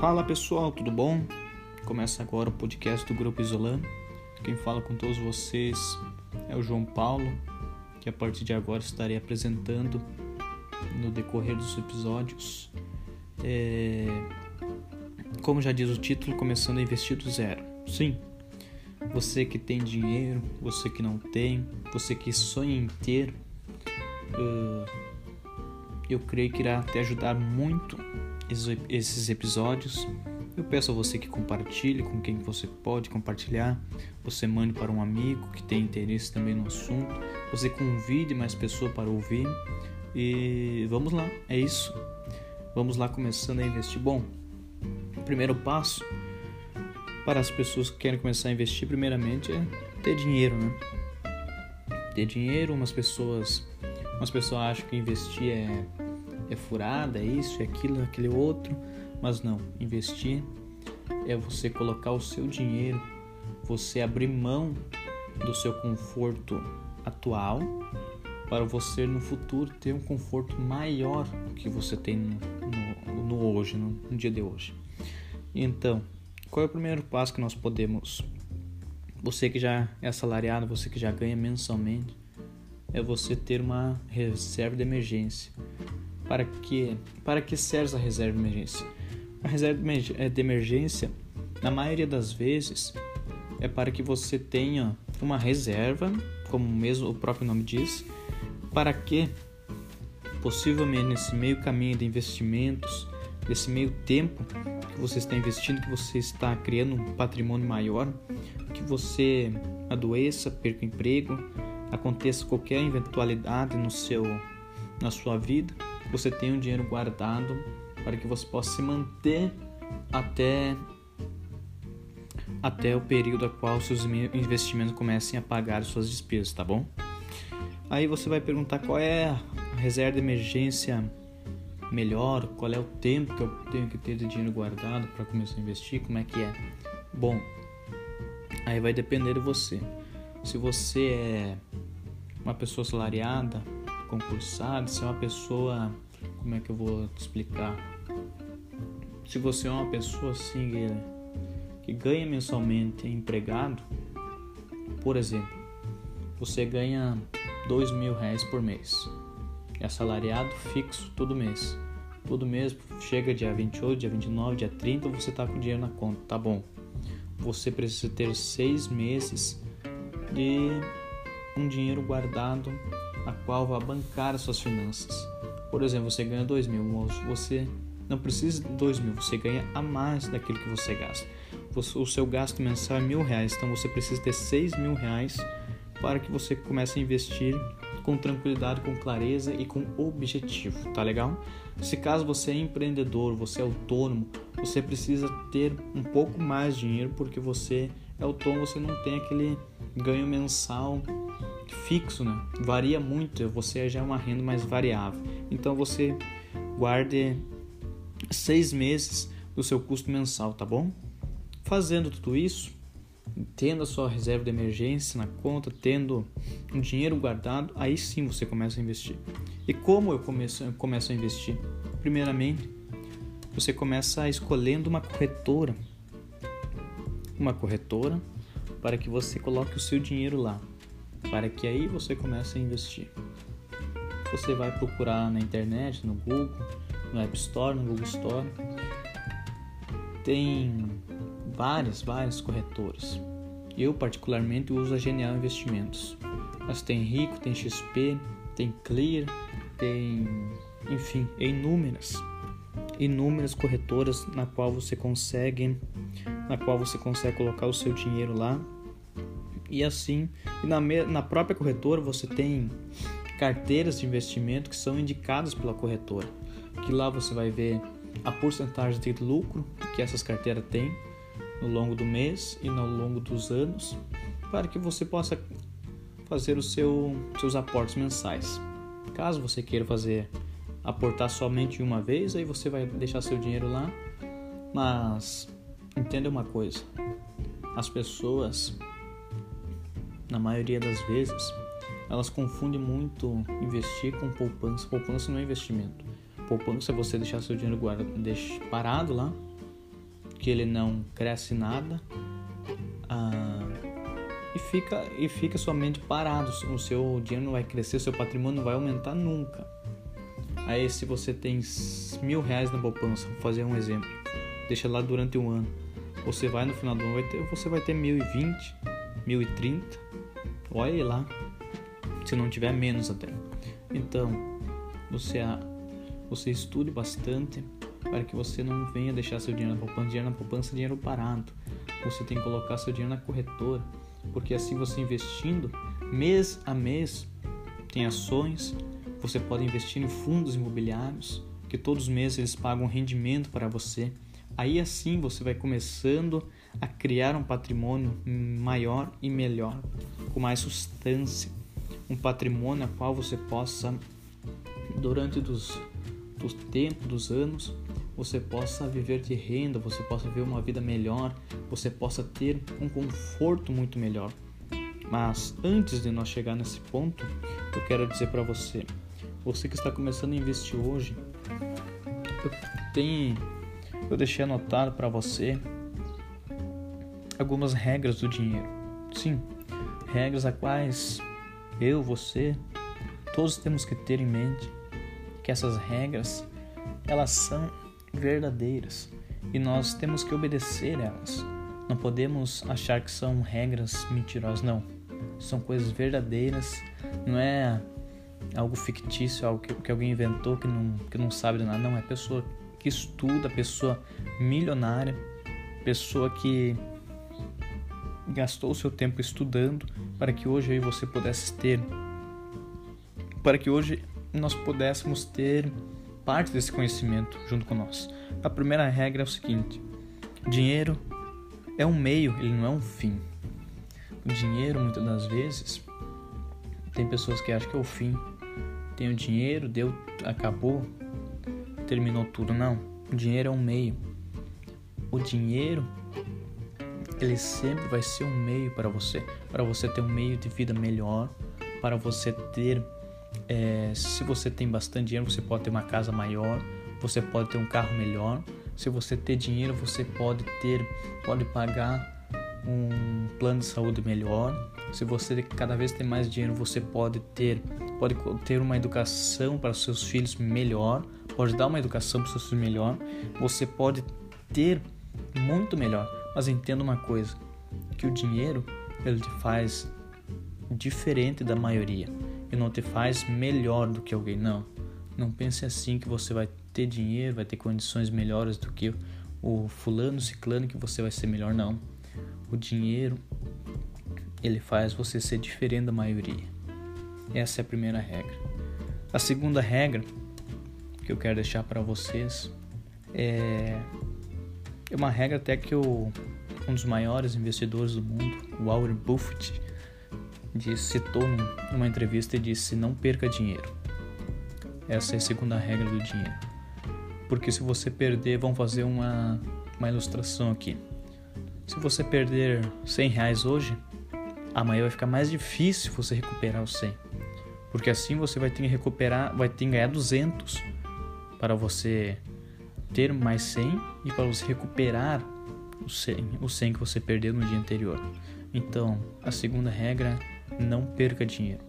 Fala pessoal, tudo bom? Começa agora o podcast do Grupo Isolan. Quem fala com todos vocês é o João Paulo, que a partir de agora estarei apresentando no decorrer dos episódios. É... Como já diz o título, começando a investir do zero. Sim, você que tem dinheiro, você que não tem, você que sonha em ter, eu creio que irá te ajudar muito esses episódios. Eu peço a você que compartilhe com quem você pode compartilhar. Você mande para um amigo que tem interesse também no assunto. Você convide mais pessoas para ouvir. E vamos lá, é isso. Vamos lá começando a investir. Bom, primeiro passo para as pessoas que querem começar a investir, primeiramente, é ter dinheiro, né? Ter dinheiro, umas pessoas, umas pessoas acham que investir é é furada, é isso, é aquilo, é aquele outro. Mas não, investir é você colocar o seu dinheiro, você abrir mão do seu conforto atual para você no futuro ter um conforto maior que você tem no, no, no hoje, no, no dia de hoje. Então, qual é o primeiro passo que nós podemos? Você que já é assalariado, você que já ganha mensalmente, é você ter uma reserva de emergência. Para que, para que serve a reserva de emergência? A reserva eh, de emergência, na maioria das vezes, é para que você tenha uma reserva, como mesmo o próprio nome diz, para que possivelmente nesse meio caminho de investimentos, nesse meio tempo que você está investindo, que você está criando um patrimônio maior, que você adoeça, perca o emprego, aconteça qualquer eventualidade no seu na sua vida, você tenha um dinheiro guardado para que você possa se manter até até o período a qual seus investimentos comecem a pagar suas despesas, tá bom? Aí você vai perguntar qual é a reserva de emergência melhor, qual é o tempo que eu tenho que ter de dinheiro guardado para começar a investir, como é que é? Bom, aí vai depender de você. Se você é uma pessoa salariada, concursado, se é uma pessoa, como é que eu vou te explicar? Se você é uma pessoa assim que, que ganha mensalmente empregado, por exemplo, você ganha dois mil reais por mês, é assalariado fixo todo mês. Todo mês chega dia 28, dia 29, dia 30, você tá com dinheiro na conta, tá bom. Você precisa ter seis meses de um dinheiro guardado a qual vai bancar as suas finanças. Por exemplo, você ganha dois mil, você não precisa de dois mil, você ganha a mais daquilo que você gasta. O seu gasto mensal é mil reais, então você precisa ter seis mil reais para que você comece a investir com tranquilidade, com clareza e com objetivo, tá legal? Se caso você é empreendedor, você é autônomo, você precisa ter um pouco mais de dinheiro porque você é autônomo, você não tem aquele ganho mensal fixo, né? Varia muito, você já é uma renda mais variável. Então você guarde seis meses do seu custo mensal, tá bom? Fazendo tudo isso, tendo a sua reserva de emergência na conta, tendo um dinheiro guardado, aí sim você começa a investir. E como eu começo, eu começo a investir? Primeiramente, você começa escolhendo uma corretora. Uma corretora para que você coloque o seu dinheiro lá para que aí você comece a investir. Você vai procurar na internet, no Google, no App Store, no Google Store. Tem várias, várias corretoras. Eu particularmente uso a Genial Investimentos. Mas tem Rico, tem XP, tem Clear, tem, enfim, inúmeras, inúmeras corretoras na qual você consegue, na qual você consegue colocar o seu dinheiro lá e assim, e na, na própria corretora você tem carteiras de investimento que são indicadas pela corretora, que lá você vai ver a porcentagem de lucro que essas carteiras têm no longo do mês e no longo dos anos, para que você possa fazer os seu, seus aportes mensais. Caso você queira fazer aportar somente uma vez, aí você vai deixar seu dinheiro lá, mas entenda uma coisa: as pessoas na maioria das vezes, elas confundem muito investir com poupança. Poupança não é investimento. Poupança é você deixar seu dinheiro guardado, parado lá porque ele não cresce nada ah, e fica e fica somente parado. O seu dinheiro não vai crescer, seu patrimônio não vai aumentar nunca. Aí se você tem mil reais na poupança, vou fazer um exemplo, deixa lá durante um ano. Você vai no final do ano, vai ter, você vai ter mil e vinte, mil e trinta, olha lá, se não tiver menos até. Então você você estude bastante para que você não venha deixar seu dinheiro na poupança, dinheiro na poupança, dinheiro parado. Você tem que colocar seu dinheiro na corretora, porque assim você investindo mês a mês tem ações, você pode investir em fundos imobiliários, que todos os meses eles pagam rendimento para você. Aí assim você vai começando a criar um patrimônio maior e melhor, com mais substância, um patrimônio a qual você possa durante dos, dos tempos, dos anos, você possa viver de renda, você possa viver uma vida melhor, você possa ter um conforto muito melhor. Mas antes de nós chegar nesse ponto, eu quero dizer para você, você que está começando a investir hoje, eu tenho eu deixei anotado para você algumas regras do dinheiro. Sim, regras a quais eu, você, todos temos que ter em mente que essas regras elas são verdadeiras e nós temos que obedecer elas. Não podemos achar que são regras mentirosas, não. São coisas verdadeiras, não é algo fictício, algo que, que alguém inventou que não, que não sabe de nada. Não, é pessoa que estuda, pessoa milionária, pessoa que gastou seu tempo estudando para que hoje você pudesse ter, para que hoje nós pudéssemos ter parte desse conhecimento junto com nós. A primeira regra é o seguinte: dinheiro é um meio, ele não é um fim. O dinheiro, muitas das vezes, tem pessoas que acham que é o fim. Tem o dinheiro, deu, acabou, terminou tudo. Não. O dinheiro é um meio. O dinheiro, ele sempre vai ser um meio para você, para você ter um meio de vida melhor, para você ter, é, se você tem bastante dinheiro, você pode ter uma casa maior, você pode ter um carro melhor. Se você ter dinheiro, você pode ter, pode pagar um plano de saúde melhor. Se você cada vez tem mais dinheiro, você pode ter pode ter uma educação para seus filhos melhor, pode dar uma educação para seus filhos melhor, você pode ter muito melhor. Mas entenda uma coisa, que o dinheiro ele te faz diferente da maioria e não te faz melhor do que alguém não. Não pense assim que você vai ter dinheiro, vai ter condições melhores do que o fulano, ciclano que você vai ser melhor não. O dinheiro ele faz você ser diferente da maioria. Essa é a primeira regra. A segunda regra que eu quero deixar para vocês é, é uma regra até que o, um dos maiores investidores do mundo, o Warren Buffett, disse, citou numa entrevista e disse: não perca dinheiro. Essa é a segunda regra do dinheiro. Porque se você perder, vamos fazer uma, uma ilustração aqui. Se você perder 100 reais hoje, amanhã vai ficar mais difícil você recuperar os 100. Porque assim você vai ter que recuperar, vai ter que ganhar 200 para você ter mais 100 e para você recuperar os 100, o 100 que você perdeu no dia anterior. Então, a segunda regra, não perca dinheiro.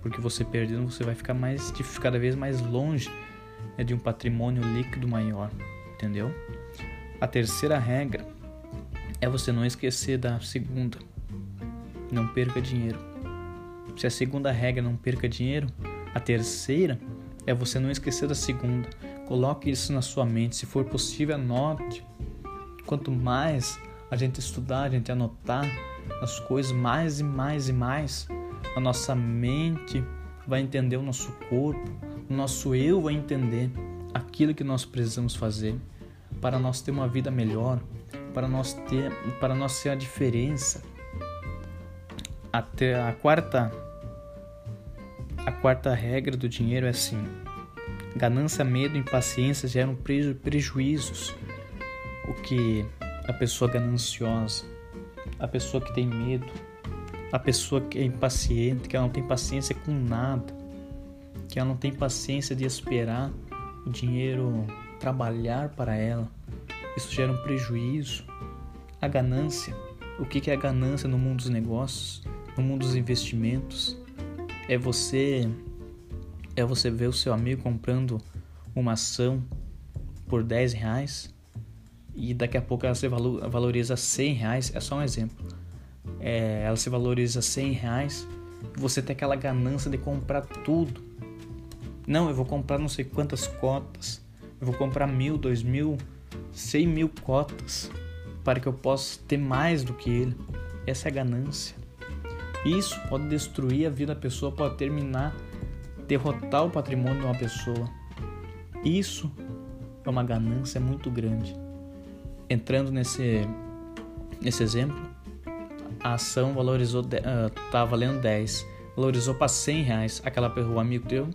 Porque você perdendo, você vai ficar mais cada vez mais longe né, de um patrimônio líquido maior, entendeu? A terceira regra é você não esquecer da segunda. Não perca dinheiro. Se a segunda regra não perca dinheiro, a terceira é você não esquecer da segunda. Coloque isso na sua mente. Se for possível, anote. Quanto mais a gente estudar, a gente anotar as coisas mais e mais e mais, a nossa mente vai entender o nosso corpo, o nosso eu vai entender aquilo que nós precisamos fazer para nós ter uma vida melhor, para nós ter, para nós ser a diferença. Até a quarta a quarta regra do dinheiro é assim: ganância, medo, impaciência geram preju prejuízos. O que a pessoa gananciosa, a pessoa que tem medo, a pessoa que é impaciente, que ela não tem paciência com nada, que ela não tem paciência de esperar o dinheiro trabalhar para ela, isso gera um prejuízo. A ganância. O que é a ganância no mundo dos negócios, no mundo dos investimentos? É você é você ver o seu amigo comprando uma ação por 10 reais e daqui a pouco ela se valoriza 100 reais. É só um exemplo. É, ela se valoriza 100 reais você tem aquela ganância de comprar tudo. Não, eu vou comprar não sei quantas cotas. Eu vou comprar mil, dois mil, cem mil cotas para que eu possa ter mais do que ele. Essa é a ganância. Isso pode destruir a vida da pessoa, pode terminar, derrotar o patrimônio de uma pessoa. Isso é uma ganância muito grande. Entrando nesse, nesse exemplo, a ação valorizou, uh, valendo 10, valorizou para 100 reais. Aquela o amigo teu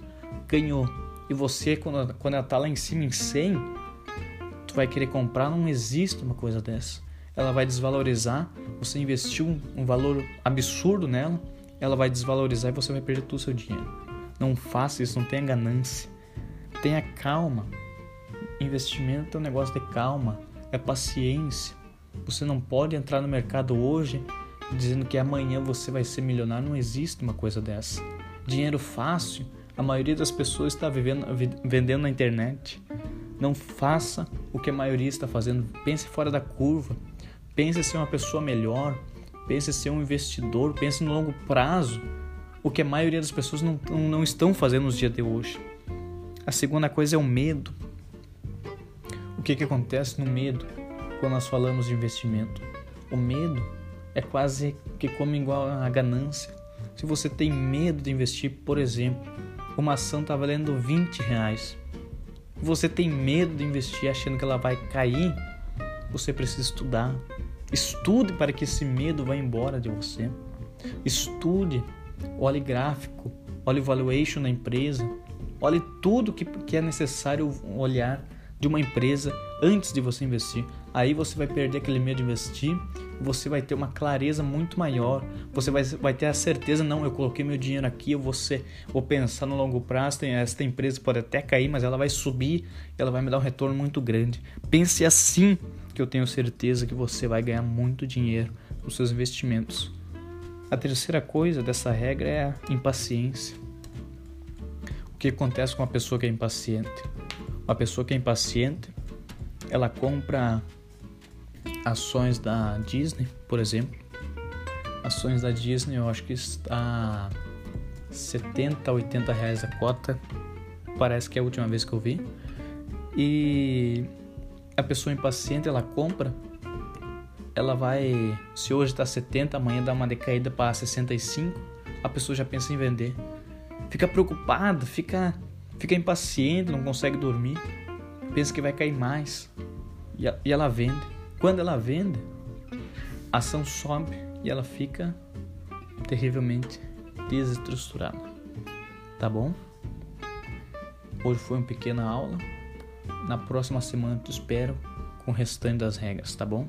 ganhou. E você, quando, quando ela tá lá em cima em 100, tu vai querer comprar, não existe uma coisa dessa. Ela vai desvalorizar, você investiu um valor absurdo nela, ela vai desvalorizar e você vai perder todo o seu dinheiro. Não faça isso, não tenha ganância. Tenha calma. Investimento é um negócio de calma, é paciência. Você não pode entrar no mercado hoje dizendo que amanhã você vai ser milionário. Não existe uma coisa dessa. Dinheiro fácil, a maioria das pessoas está vivendo, vendendo na internet. Não faça o que a maioria está fazendo. Pense fora da curva. Pense ser uma pessoa melhor. Pense ser um investidor. Pense no longo prazo. O que a maioria das pessoas não, não estão fazendo nos dias de hoje. A segunda coisa é o medo. O que, que acontece no medo quando nós falamos de investimento? O medo é quase que como igual a ganância. Se você tem medo de investir, por exemplo, uma ação está valendo 20 reais. Você tem medo de investir achando que ela vai cair, você precisa estudar. Estude para que esse medo vá embora de você. Estude, olhe gráfico, olhe valuation da empresa, olhe tudo que, que é necessário olhar de uma empresa antes de você investir. Aí você vai perder aquele medo de investir, você vai ter uma clareza muito maior, você vai, vai ter a certeza, não, eu coloquei meu dinheiro aqui, eu vou, ser, vou pensar no longo prazo, tem, esta empresa pode até cair, mas ela vai subir, ela vai me dar um retorno muito grande. Pense assim, que eu tenho certeza que você vai ganhar muito dinheiro nos seus investimentos. A terceira coisa dessa regra é a impaciência. O que acontece com uma pessoa que é impaciente? Uma pessoa que é impaciente, ela compra ações da Disney, por exemplo. Ações da Disney, eu acho que está 70, 80 reais a cota. Parece que é a última vez que eu vi. E a pessoa impaciente, ela compra, ela vai, se hoje está 70, amanhã dá uma decaída para 65, a pessoa já pensa em vender. Fica preocupada, fica fica impaciente, não consegue dormir, pensa que vai cair mais e, e ela vende. Quando ela vende, a ação sobe e ela fica terrivelmente desestruturada. Tá bom? Hoje foi uma pequena aula. Na próxima semana te espero com o restante das regras, tá bom?